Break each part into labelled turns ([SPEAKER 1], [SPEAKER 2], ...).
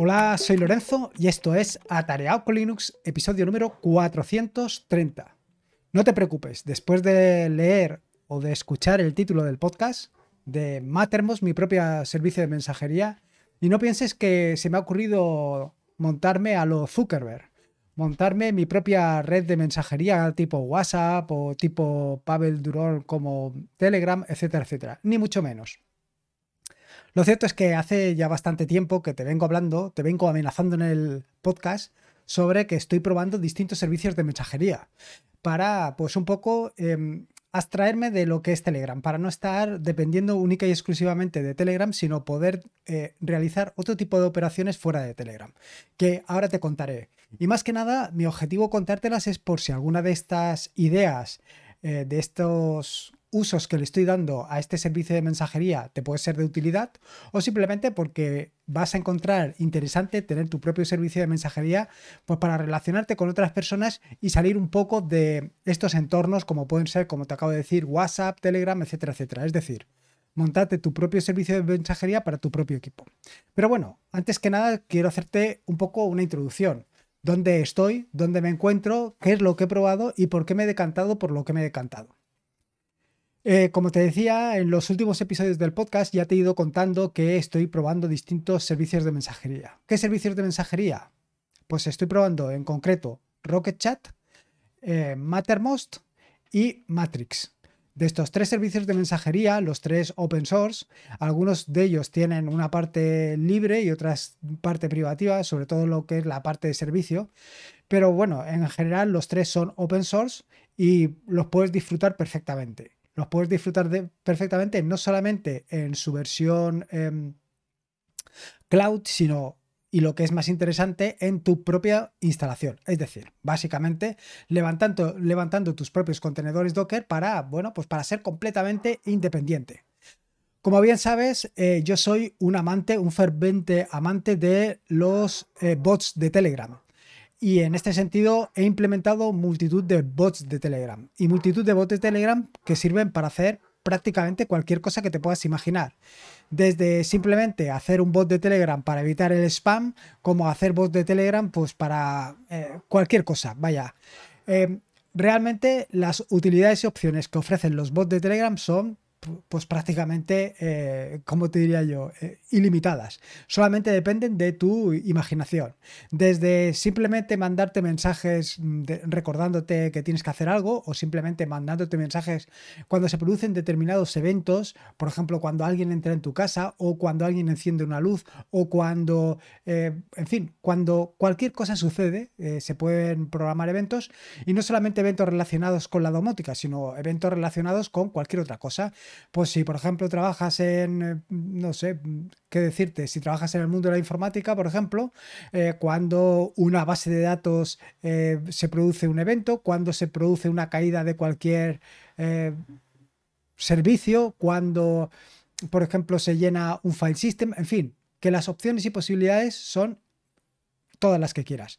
[SPEAKER 1] Hola, soy Lorenzo y esto es Atareado con Linux, episodio número 430. No te preocupes, después de leer o de escuchar el título del podcast de Mattermost, mi propio servicio de mensajería, y no pienses que se me ha ocurrido montarme a lo Zuckerberg, montarme mi propia red de mensajería tipo WhatsApp o tipo Pavel Durón como Telegram, etcétera, etcétera, ni mucho menos. Lo cierto es que hace ya bastante tiempo que te vengo hablando, te vengo amenazando en el podcast sobre que estoy probando distintos servicios de mensajería para, pues un poco, em, abstraerme de lo que es Telegram, para no estar dependiendo única y exclusivamente de Telegram, sino poder eh, realizar otro tipo de operaciones fuera de Telegram, que ahora te contaré. Y más que nada, mi objetivo contártelas es por si alguna de estas ideas, eh, de estos usos que le estoy dando a este servicio de mensajería te puede ser de utilidad o simplemente porque vas a encontrar interesante tener tu propio servicio de mensajería pues para relacionarte con otras personas y salir un poco de estos entornos como pueden ser, como te acabo de decir, WhatsApp, Telegram, etcétera, etcétera. Es decir, montarte tu propio servicio de mensajería para tu propio equipo. Pero bueno, antes que nada quiero hacerte un poco una introducción. ¿Dónde estoy? ¿Dónde me encuentro? ¿Qué es lo que he probado? ¿Y por qué me he decantado por lo que me he decantado? Eh, como te decía, en los últimos episodios del podcast ya te he ido contando que estoy probando distintos servicios de mensajería. ¿Qué servicios de mensajería? Pues estoy probando en concreto Rocket Chat, eh, Mattermost y Matrix. De estos tres servicios de mensajería, los tres open source, algunos de ellos tienen una parte libre y otras parte privativa, sobre todo lo que es la parte de servicio. Pero bueno, en general los tres son open source y los puedes disfrutar perfectamente los puedes disfrutar perfectamente no solamente en su versión em, cloud, sino y lo que es más interesante, en tu propia instalación. Es decir, básicamente levantando, levantando tus propios contenedores Docker para, bueno, pues para ser completamente independiente. Como bien sabes, eh, yo soy un amante, un fervente amante de los eh, bots de Telegram. Y en este sentido he implementado multitud de bots de Telegram y multitud de bots de Telegram que sirven para hacer prácticamente cualquier cosa que te puedas imaginar. Desde simplemente hacer un bot de Telegram para evitar el spam, como hacer bots de Telegram pues para eh, cualquier cosa. Vaya. Eh, realmente las utilidades y opciones que ofrecen los bots de Telegram son pues prácticamente, eh, como te diría yo, eh, ilimitadas. Solamente dependen de tu imaginación. Desde simplemente mandarte mensajes mm, recordándote que tienes que hacer algo o simplemente mandándote mensajes cuando se producen determinados eventos, por ejemplo, cuando alguien entra en tu casa o cuando alguien enciende una luz o cuando, eh, en fin, cuando cualquier cosa sucede, se pueden programar eventos y no solamente eventos relacionados con la domótica, sino eventos relacionados con cualquier otra cosa. Pues si, por ejemplo, trabajas en, eh, no sé, qué decirte, si trabajas en el mundo de la informática, por ejemplo, eh, cuando una base de datos eh, se produce un evento, cuando se produce una caída de cualquier servicio, cuando, por ejemplo, se llena un file system, en fin, que las opciones y posibilidades son todas las que quieras.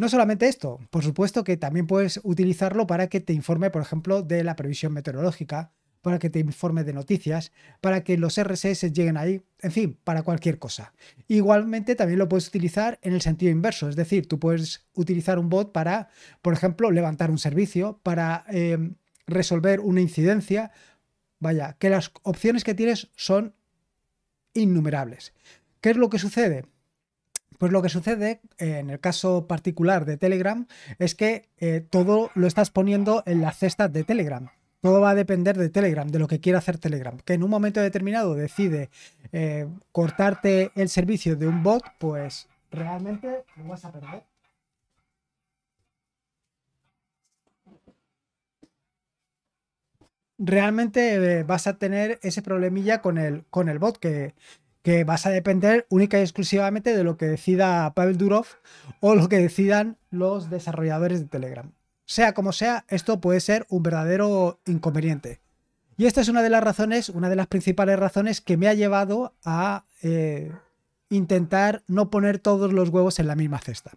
[SPEAKER 1] No solamente esto, por supuesto que también puedes utilizarlo para que te informe, por ejemplo, de la previsión meteorológica, para que te informe de noticias, para que los RSS lleguen ahí, en fin, para cualquier cosa. Igualmente también lo puedes utilizar en el sentido inverso, es decir, tú puedes utilizar un bot para, por ejemplo, levantar un servicio, para em, resolver una incidencia. Vaya, que las opciones que tienes son innumerables. ¿Qué es lo que sucede? Pues lo que sucede eh, en el caso particular de Telegram es que eh, todo lo estás poniendo en la cesta de Telegram. Todo va a depender de Telegram, de lo que quiera hacer Telegram. Que en un momento determinado decide eh, cortarte el servicio de un bot, pues realmente lo vas a perder. Realmente eh, vas a tener ese problemilla con el, con el bot que, que vas a depender única y exclusivamente de lo que decida Pavel Durov o lo que decidan los desarrolladores de Telegram. Sea como sea, esto puede ser un verdadero inconveniente. Y esta es una de las razones, una de las principales razones que me ha llevado a eh, intentar no poner todos los huevos en la misma cesta.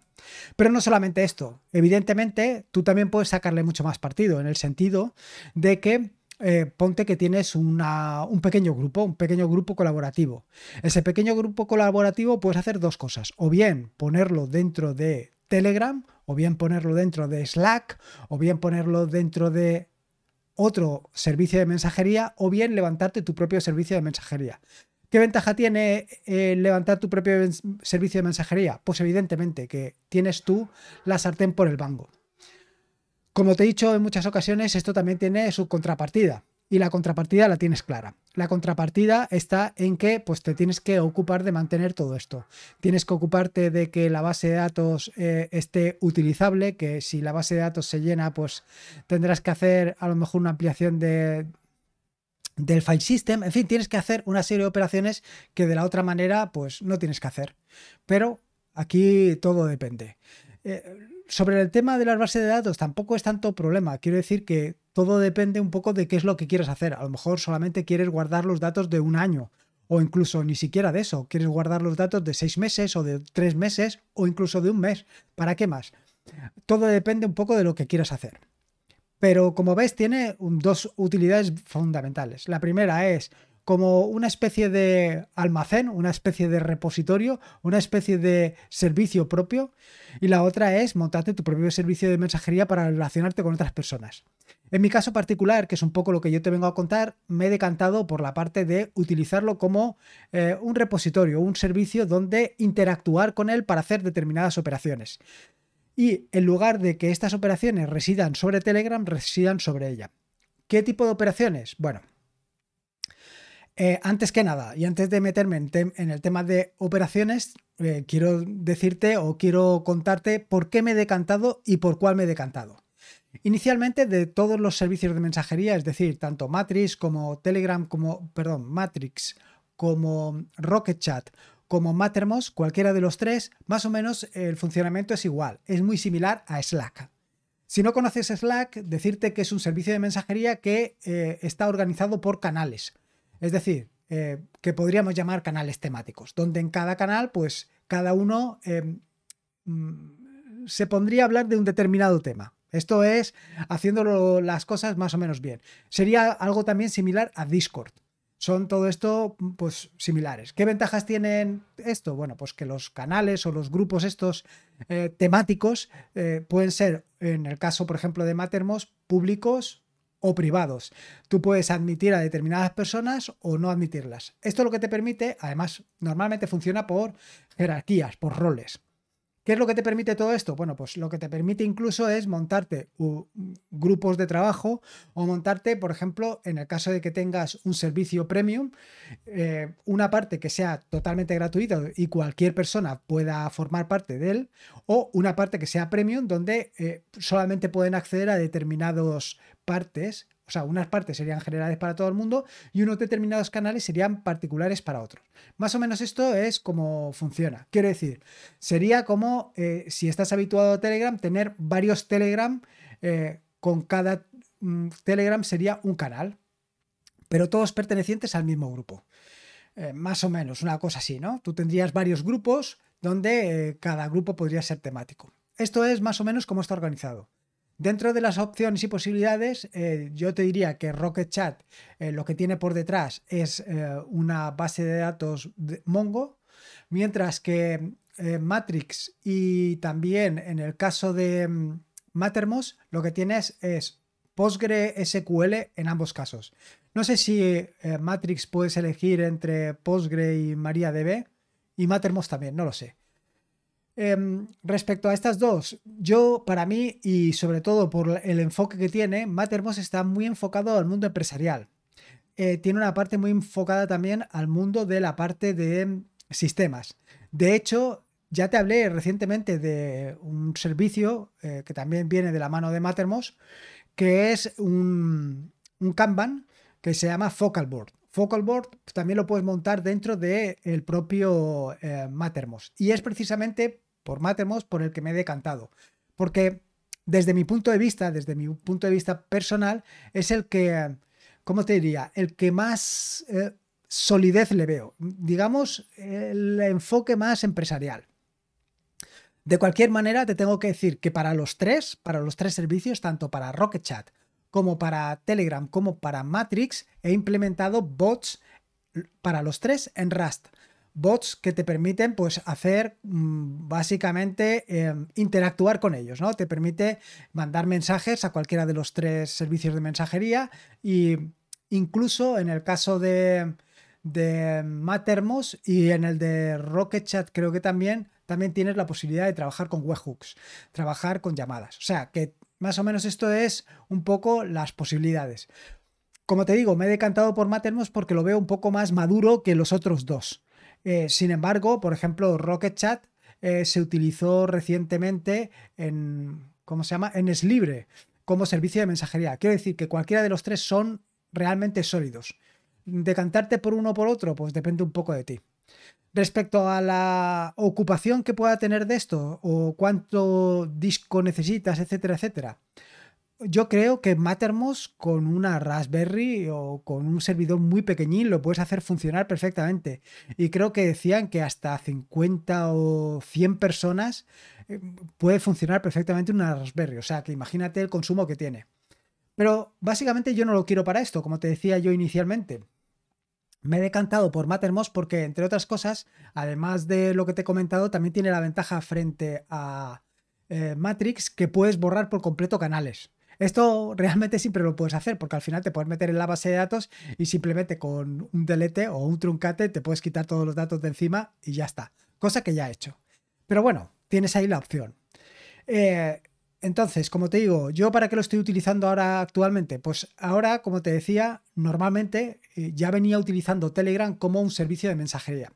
[SPEAKER 1] Pero no solamente esto, evidentemente tú también puedes sacarle mucho más partido, en el sentido de que eh, ponte que tienes un pequeño grupo, un pequeño grupo colaborativo. Ese pequeño grupo colaborativo puedes hacer dos cosas, o bien ponerlo dentro de Telegram, o bien ponerlo dentro de Slack, o bien ponerlo dentro de otro servicio de mensajería, o bien levantarte tu propio servicio de mensajería. ¿Qué ventaja tiene eh, levantar tu propio servicio de mensajería? Pues evidentemente que tienes tú la sartén por el bango. Como te he dicho en muchas ocasiones, esto también tiene su contrapartida. Y la contrapartida la tienes clara. La contrapartida está en que pues, te tienes que ocupar de mantener todo esto. Tienes que ocuparte de que la base de datos eh, esté utilizable, que si la base de datos se llena, pues tendrás que hacer a lo mejor una ampliación de, del file system. En fin, tienes que hacer una serie de operaciones que de la otra manera pues no tienes que hacer. Pero aquí todo depende. Eh, sobre el tema de las bases de datos tampoco es tanto problema. Quiero decir que todo depende un poco de qué es lo que quieres hacer. A lo mejor solamente quieres guardar los datos de un año o incluso ni siquiera de eso. Quieres guardar los datos de seis meses o de tres meses o incluso de un mes. ¿Para qué más? Todo depende un poco de lo que quieras hacer. Pero como ves, tiene dos utilidades fundamentales. La primera es como una especie de almacén, una especie de repositorio, una especie de servicio propio. Y la otra es montarte tu propio servicio de mensajería para relacionarte con otras personas. En mi caso particular, que es un poco lo que yo te vengo a contar, me he decantado por la parte de utilizarlo como eh, un repositorio, un servicio donde interactuar con él para hacer determinadas operaciones. Y en lugar de que estas operaciones residan sobre Telegram, residan sobre ella. ¿Qué tipo de operaciones? Bueno, eh, antes que nada, y antes de meterme en, el tema de operaciones, eh, quiero decirte o quiero contarte por qué me he decantado y por cuál me he decantado. Inicialmente, de todos los servicios de mensajería, es decir, tanto Matrix como Telegram, como, perdón, Matrix, como Rocket Chat, como Mattermost, cualquiera de los tres, más o menos el funcionamiento es igual, es muy similar a Slack. Si no conoces Slack, decirte que es un servicio de mensajería que eh, está organizado por canales. Es decir, eh, que podríamos llamar canales temáticos, donde en cada canal, pues cada uno em, mm, se pondría a hablar de un determinado tema. Esto es haciéndolo las cosas más o menos bien. Sería algo también similar a Discord. Son todo esto, pues, similares. ¿Qué ventajas tienen esto? Bueno, pues que los canales o los grupos estos eh, temáticos eh, pueden ser, en el caso, por ejemplo, de Mattermost, públicos o privados. Tú puedes admitir a determinadas personas o no admitirlas. Esto lo que te permite, además, normalmente funciona por jerarquías, por roles. ¿Qué es lo que te permite todo esto? Bueno, pues lo que te permite incluso es montarte grupos de trabajo o montarte, por ejemplo, en el caso de que tengas un servicio premium, eh, una parte que sea totalmente gratuita y cualquier persona pueda formar parte de él, o una parte que sea premium donde eh, solamente pueden acceder a determinadas partes sea, unas partes serían generales para todo el mundo y unos determinados canales serían particulares para otros. Más o menos esto es como funciona. Quiero decir, sería como eh, si estás habituado a Telegram, tener varios Telegram, eh, con cada mm, Telegram sería un canal, pero todos pertenecientes al mismo grupo. Eh, más o menos, una cosa así, ¿no? Tú tendrías varios grupos donde cada grupo podría ser temático. Esto es más o menos cómo está organizado. Dentro de las opciones y posibilidades, eh, yo te diría que Rocket Chat eh, lo que tiene por detrás es eh, una base de datos de Mongo, mientras que Matrix y también en el caso de mm, Mattermost lo que tienes es PostgreSQL en ambos casos. No sé si Matrix puedes elegir entre Postgre y MariaDB y Mattermost también, no lo sé. Em, respecto a estas dos, yo para mí y sobre todo por el enfoque que tiene, Mattermost está muy enfocado al mundo empresarial. Eh, tiene una parte muy enfocada también al mundo de la parte de sistemas. De hecho, ya te hablé recientemente de un servicio eh, que también viene de la mano de Mattermost, que es un, Kanban que se llama Focalboard. Focalboard también lo puedes montar dentro del propio eh, Mattermost. Y es precisamente por Matemos por el que me he decantado. Porque desde mi punto de vista, desde mi punto de vista personal, es el que, ¿cómo te diría? El que más eh, solidez le veo. Digamos, el enfoque más empresarial. De cualquier manera, te tengo que decir que para los tres, para los tres servicios, tanto para Rocket Chat como para Telegram, como para Matrix, he implementado bots para los tres en Rust. Bots que te permiten pues hacer mm, básicamente em, interactuar con ellos, ¿no? Te permite mandar mensajes a cualquiera de los tres servicios de mensajería y incluso en el caso de, de Mattermost y en el de Rocket Chat creo que también, también tienes la posibilidad de trabajar con webhooks, trabajar con llamadas. O sea, que más o menos esto es un poco las posibilidades. Como te digo, me he decantado por Mattermost porque lo veo un poco más maduro que los otros dos. Eh, sin embargo, por ejemplo, Rocket Chat eh, se utilizó recientemente en, ¿cómo se llama? En Slibre como servicio de mensajería. Quiero decir que cualquiera de los tres son realmente sólidos. Decantarte por uno o por otro, pues depende un poco de ti. Respecto a la ocupación que pueda tener de esto o cuánto disco necesitas, etcétera, etcétera. Yo creo que Mattermost con una Raspberry o con un servidor muy pequeñín lo puedes hacer funcionar perfectamente. Y creo que decían que hasta 50 o 100 personas eh, puede funcionar perfectamente una Raspberry. O sea, que imagínate el consumo que tiene. Pero básicamente yo no lo quiero para esto, como te decía yo inicialmente. Me he decantado por Mattermost porque, entre otras cosas, además de lo que te he comentado, también tiene la ventaja frente a eh, Matrix que puedes borrar por completo canales. Esto realmente siempre lo puedes hacer porque al final te puedes meter en la base de datos y simplemente con un delete o un truncate te puedes quitar todos los datos de encima y ya está. Cosa que ya he hecho. Pero bueno, tienes ahí la opción. Eh, entonces, como te digo, ¿yo para qué lo estoy utilizando ahora actualmente? Pues ahora, como te decía, normalmente eh, ya venía utilizando Telegram como un servicio de mensajería.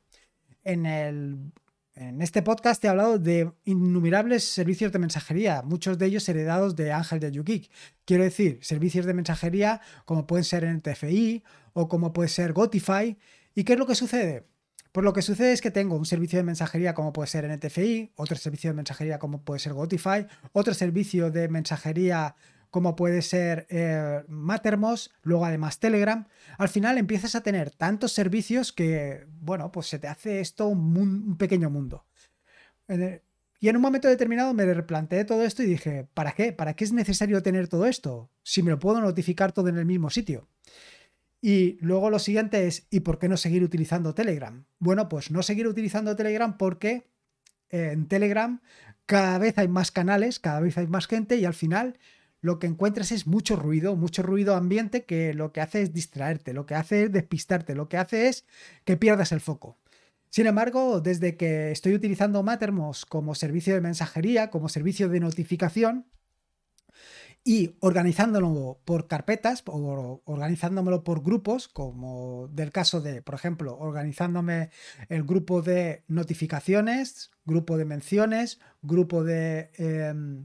[SPEAKER 1] En, el, en este podcast he hablado de innumerables servicios de mensajería, muchos de ellos heredados de Ángel de YouGeek. Quiero decir, servicios de mensajería como pueden ser NTFI o como puede ser Gotify. ¿Y qué es lo que sucede? Pues lo que sucede es que tengo un servicio de mensajería como puede ser NTFI, otro servicio de mensajería como puede ser Gotify, otro servicio de mensajería como puede ser eh, luego además Telegram. Al final empiezas a tener tantos servicios que, bueno, pues se te hace esto un, pequeño mundo. Y en un momento determinado me replanteé todo esto y dije, ¿para qué? ¿Para qué es necesario tener todo esto? Si me lo puedo notificar todo en el mismo sitio. Y luego lo siguiente es, ¿y por qué no seguir utilizando Telegram? Bueno, pues no seguir utilizando Telegram porque en Telegram cada vez hay más canales, cada vez hay más gente y al final lo que encuentras es mucho ruido, mucho ruido ambiente que lo que hace es distraerte, lo que hace es despistarte, lo que hace es que pierdas el foco. Sin embargo, desde que estoy utilizando Mattermost como servicio de mensajería, como servicio de notificación, y organizándolo por carpetas o organizándomelo por grupos, como del caso de, por ejemplo, organizándome el grupo de notificaciones, grupo de menciones, grupo de em,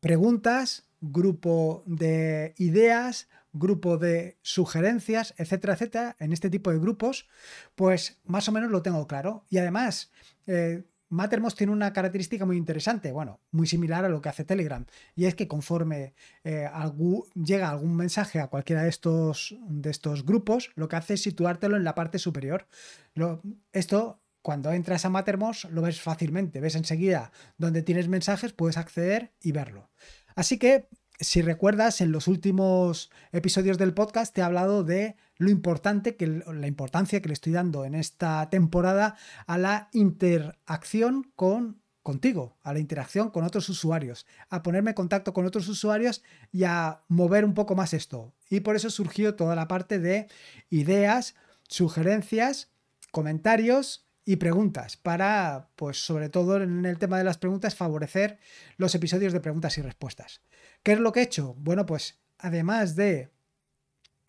[SPEAKER 1] preguntas, grupo de ideas, grupo de sugerencias, etcétera, etcétera, en este tipo de grupos, pues más o menos lo tengo claro. Y además, eh, Mattermost tiene una característica muy interesante, bueno, muy similar a lo que hace Telegram, y es que conforme eh, llega algún mensaje a cualquiera de estos, de estos grupos, lo que hace es situártelo en la parte superior. esto, cuando entras a Mattermost, lo ves fácilmente, ves enseguida donde tienes mensajes, puedes acceder y verlo. Así que si recuerdas, en los últimos episodios del podcast te he hablado de lo importante que la importancia que le estoy dando en esta temporada a la interacción con contigo, a la interacción con otros usuarios, a ponerme en contacto con otros usuarios y a mover un poco más esto. Y por eso surgió toda la parte de ideas, sugerencias, comentarios y preguntas para, pues sobre todo en el tema de las preguntas, favorecer los episodios de preguntas y respuestas. ¿Qué es lo que he hecho? Bueno, pues además de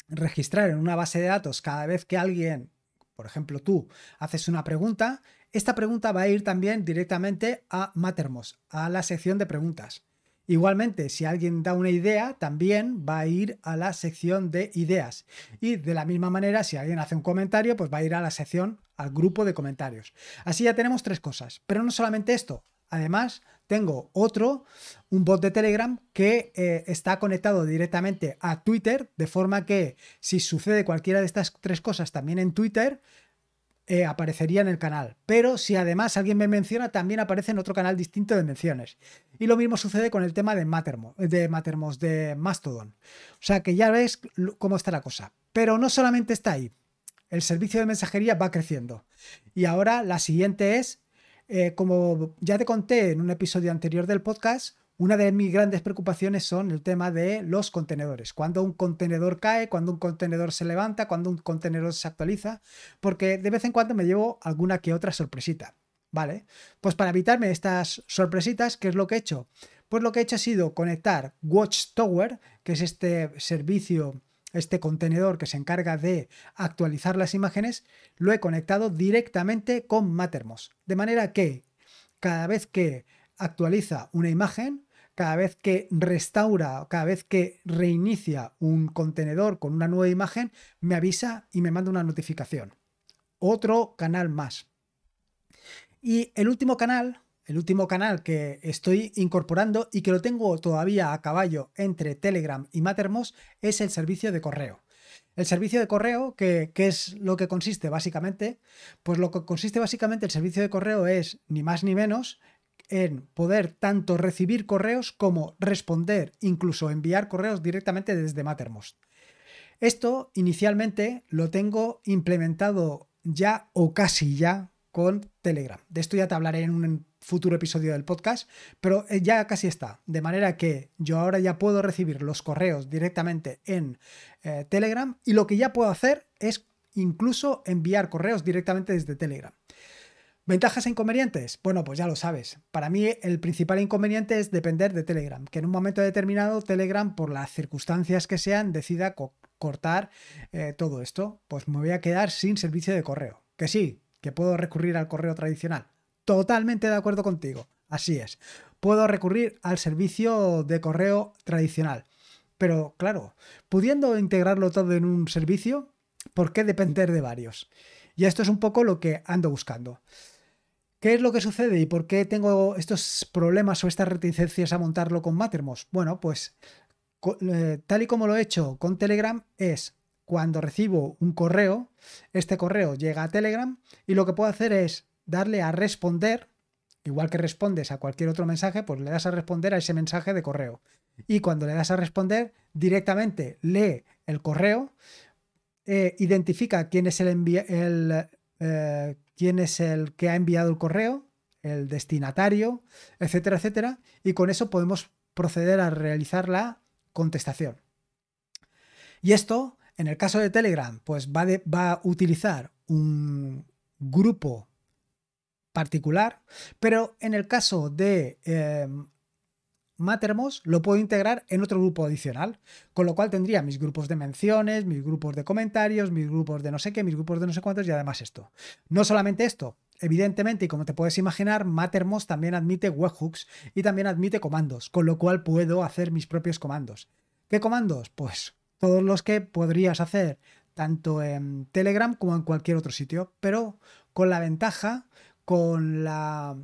[SPEAKER 1] registrar en una base de datos cada vez que alguien, por ejemplo tú, haces una pregunta, esta pregunta va a ir también directamente a Mattermost, a la sección de preguntas. Igualmente, si alguien da una idea, también va a ir a la sección de ideas. Y de la misma manera, si alguien hace un comentario, pues va a ir a la sección, al grupo de comentarios. Así ya tenemos tres cosas. Pero no solamente esto. Además, tengo otro, un bot de Telegram que eh, está conectado directamente a Twitter, de forma que si sucede cualquiera de estas tres cosas también en Twitter, eh, aparecería en el canal. Pero si además alguien me menciona, también aparece en otro canal distinto de menciones. Y lo mismo sucede con el tema de Mattermost, de Mattermost, de Mastodon. O sea que ya ves cómo está la cosa. Pero no solamente está ahí. El servicio de mensajería va creciendo. Y ahora la siguiente es, eh, como ya te conté en un episodio anterior del podcast, una de mis grandes preocupaciones son el tema de los contenedores. Cuando un contenedor cae, cuando un contenedor se levanta, cuando un contenedor se actualiza, porque de vez en cuando me llevo alguna que otra sorpresita. ¿Vale? Pues para evitarme estas sorpresitas, ¿qué es lo que he hecho? Pues lo que he hecho ha sido conectar Watchtower, que es este servicio, este contenedor que se encarga de actualizar las imágenes, lo he conectado directamente con Mattermost. De manera que cada vez que actualiza una imagen, cada vez que restaura, cada vez que reinicia un contenedor con una nueva imagen, me avisa y me manda una notificación. Otro canal más. Y el último canal, el último canal que estoy incorporando y que lo tengo todavía a caballo entre Telegram y Mattermost es el servicio de correo. El servicio de correo, ¿qué es lo que consiste básicamente? Pues lo que consiste básicamente el servicio de correo es ni más ni menos en poder tanto recibir correos como responder, incluso enviar correos directamente desde Mattermost. Esto inicialmente lo tengo implementado ya o casi ya con Telegram. De esto ya te hablaré en un futuro episodio del podcast, pero eh, ya casi está. De manera que yo ahora ya puedo recibir los correos directamente en eh, Telegram y lo que ya puedo hacer es incluso enviar correos directamente desde Telegram. ¿Ventajas e inconvenientes? Bueno, pues ya lo sabes. Para mí el principal inconveniente es depender de Telegram, que en un momento determinado Telegram, por las circunstancias que sean, decida cortar eh, todo esto. Pues me voy a quedar sin servicio de correo. Que sí, que puedo recurrir al correo tradicional. Totalmente de acuerdo contigo. Así es. Puedo recurrir al servicio de correo tradicional. Pero claro, pudiendo integrarlo todo en un servicio, ¿por qué depender de varios? Y esto es un poco lo que ando buscando. ¿Qué es lo que sucede y por qué tengo estos problemas o estas reticencias a montarlo con Mattermost? Bueno, pues eh, tal y como lo he hecho con Telegram es cuando recibo un correo, este correo llega a Telegram y lo que puedo hacer es darle a responder, igual que respondes a cualquier otro mensaje, pues le das a responder a ese mensaje de correo. Y cuando le das a responder, directamente lee el correo, eh, identifica quién es el, el eh, quién es el que ha enviado el correo, el destinatario, etcétera, etcétera, y con eso podemos proceder a realizar la contestación. Y esto, en el caso de Telegram, pues va, a utilizar un grupo particular, pero en el caso de em, Mattermost lo puedo integrar en otro grupo adicional, con lo cual tendría mis grupos de menciones, mis grupos de comentarios, mis grupos de no sé qué, mis grupos de no sé cuántos y además esto. No solamente esto, evidentemente, y como te puedes imaginar, Mattermost también admite webhooks y también admite comandos, con lo cual puedo hacer mis propios comandos. ¿Qué comandos? Pues todos los que podrías hacer tanto en Telegram como en cualquier otro sitio, pero con la ventaja, con la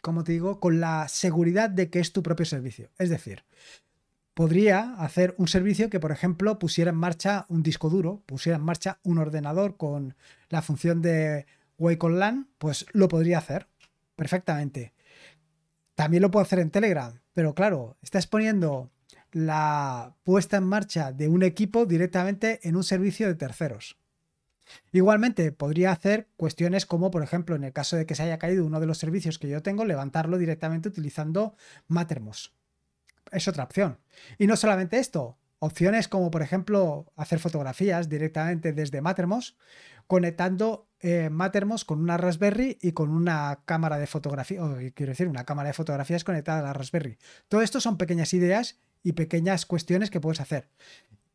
[SPEAKER 1] como te digo, con la seguridad de que es tu propio servicio. Es decir, podría hacer un servicio que, por ejemplo, pusiera en marcha un disco duro, pusiera en marcha un ordenador con la función de Wake on LAN, pues lo podría hacer perfectamente. También lo puedo hacer en Telegram, pero claro, estás poniendo la puesta en marcha de un equipo directamente en un servicio de terceros. Igualmente, podría hacer cuestiones como, por ejemplo, en el caso de que se haya caído uno de los servicios que yo tengo, levantarlo directamente utilizando Mattermost. Es otra opción. Y no solamente esto, opciones como, por ejemplo, hacer fotografías directamente desde Mattermost, conectando eh, con una Raspberry y con una cámara de fotografía, o quiero decir, una cámara de fotografías conectada a la Raspberry. Todo esto son pequeñas ideas y pequeñas cuestiones que puedes hacer.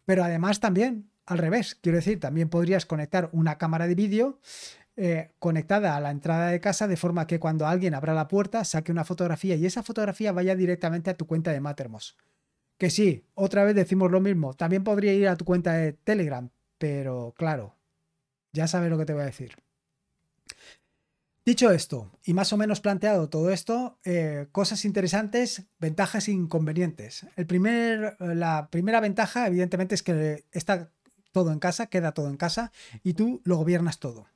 [SPEAKER 1] Pero además también al revés, quiero decir, también podrías conectar una cámara de vídeo eh, conectada a la entrada de casa de forma que cuando alguien abra la puerta saque una fotografía y esa fotografía vaya directamente a tu cuenta de Mattermost. Que sí, otra vez decimos lo mismo, también podría ir a tu cuenta de Telegram, pero claro, ya sabes lo que te voy a decir. Dicho esto, y más o menos planteado todo esto, eh, cosas interesantes, ventajas e inconvenientes. El primer, la primera ventaja, evidentemente, es que esta todo en casa, queda todo en casa y tú lo gobiernas todo.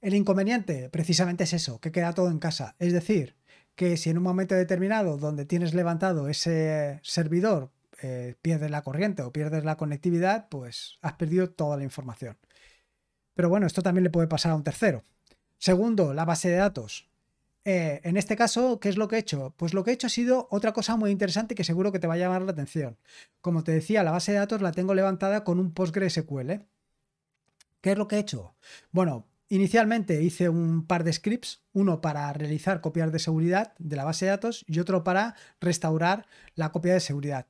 [SPEAKER 1] El inconveniente precisamente es eso, que queda todo en casa. Es decir, que si en un momento determinado donde tienes levantado ese servidor eh, pierdes la corriente o pierdes la conectividad, pues has perdido toda la información. Pero bueno, esto también le puede pasar a un tercero. Segundo, la base de datos. Eh, en este caso, ¿qué es lo que he hecho? Pues lo que he hecho ha sido otra cosa muy interesante que seguro que te va a llamar la atención. Como te decía, la base de datos la tengo levantada con un PostgreSQL. ¿Qué es lo que he hecho? Bueno, inicialmente hice un par de scripts, uno para realizar copias de seguridad de la base de datos y otro para restaurar la copia de seguridad.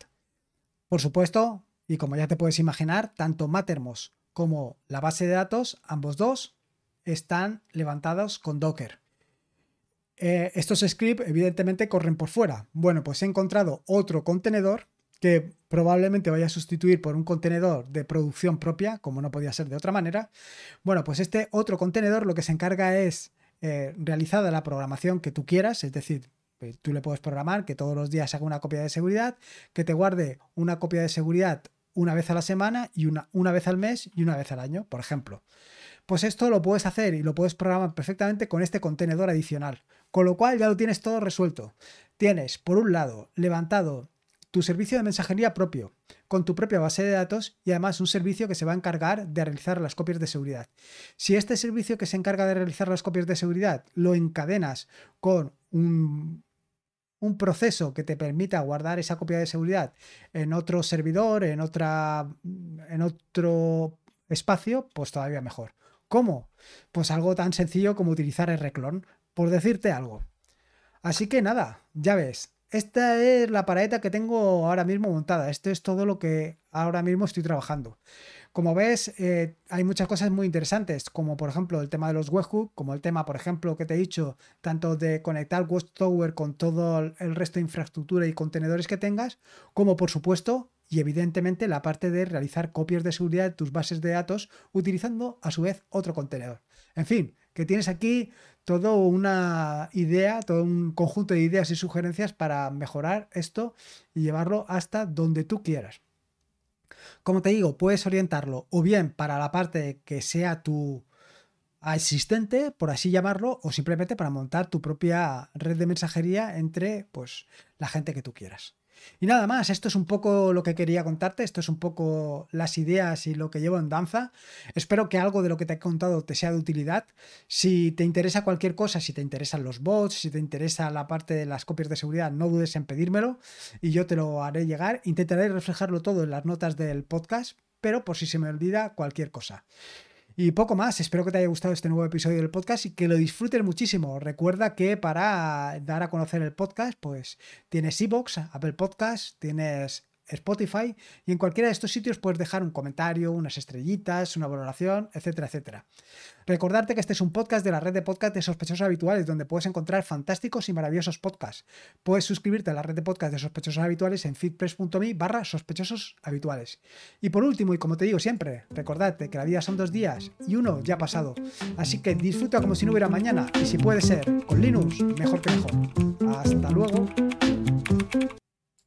[SPEAKER 1] Por supuesto, y como ya te puedes imaginar, tanto Mattermost como la base de datos, ambos dos, están levantados con Docker. Eh, estos scripts evidentemente corren por fuera. Bueno, pues he encontrado otro contenedor que probablemente vaya a sustituir por un contenedor de producción propia, como no podía ser de otra manera. Bueno, pues este otro contenedor lo que se encarga es eh, realizada la programación que tú quieras, es decir, eh, tú le puedes programar que todos los días haga una copia de seguridad, que te guarde una copia de seguridad una vez a la semana y una, una vez al mes y una vez al año, por ejemplo. Pues esto lo puedes hacer y lo puedes programar perfectamente con este contenedor adicional. Con lo cual ya lo tienes todo resuelto. Tienes, por un lado, levantado tu servicio de mensajería propio, con tu propia base de datos y además un servicio que se va a encargar de realizar las copias de seguridad. Si este servicio que se encarga de realizar las copias de seguridad lo encadenas con un, proceso que te permita guardar esa copia de seguridad en otro servidor, en, otra, en otro espacio, pues todavía mejor. ¿Cómo? Pues algo tan sencillo como utilizar Rclone, por decirte algo. Así que nada, ya ves, esta es la paraeta que tengo ahora mismo montada. Esto es todo lo que ahora mismo estoy trabajando. Como ves, eh, hay muchas cosas muy interesantes, como por ejemplo el tema de los webhooks, como el tema, por ejemplo, que te he dicho, tanto de conectar Watchtower con todo el resto de infraestructura y contenedores que tengas, como por supuesto y evidentemente la parte de realizar copias de seguridad de tus bases de datos utilizando a su vez otro contenedor. En fin, que tienes aquí toda una idea, todo un conjunto de ideas y sugerencias para mejorar esto y llevarlo hasta donde tú quieras. Como te digo, puedes orientarlo o bien para la parte que sea tu asistente, por así llamarlo, o simplemente para montar tu propia red de mensajería entre pues la gente que tú quieras. Y nada más, esto es un poco lo que quería contarte, esto es un poco las ideas y lo que llevo en danza. Espero que algo de lo que te he contado te sea de utilidad. Si te interesa cualquier cosa, si te interesan los bots, si te interesa la parte de las copias de seguridad, no dudes en pedírmelo y yo te lo haré llegar. Intentaré reflejarlo todo en las notas del podcast, pero por si se me olvida cualquier cosa. Y poco más, espero que te haya gustado este nuevo episodio del podcast y que lo disfrutes muchísimo. Recuerda que para dar a conocer el podcast, pues tienes Evox, Apple Podcast, tienes Spotify y en cualquiera de estos sitios puedes dejar un comentario, unas estrellitas, una valoración, etcétera, etcétera. Recordarte que este es un podcast de la red de podcast de sospechosos habituales donde puedes encontrar fantásticos y maravillosos podcasts. Puedes suscribirte a la red de podcast de sospechosos habituales en feedpress.me barra sospechosos habituales. Y por último, y como te digo siempre, recordarte que la vida son dos días y uno ya ha pasado. Así que disfruta como si no hubiera mañana y si puede ser con Linux, mejor que mejor. Hasta luego.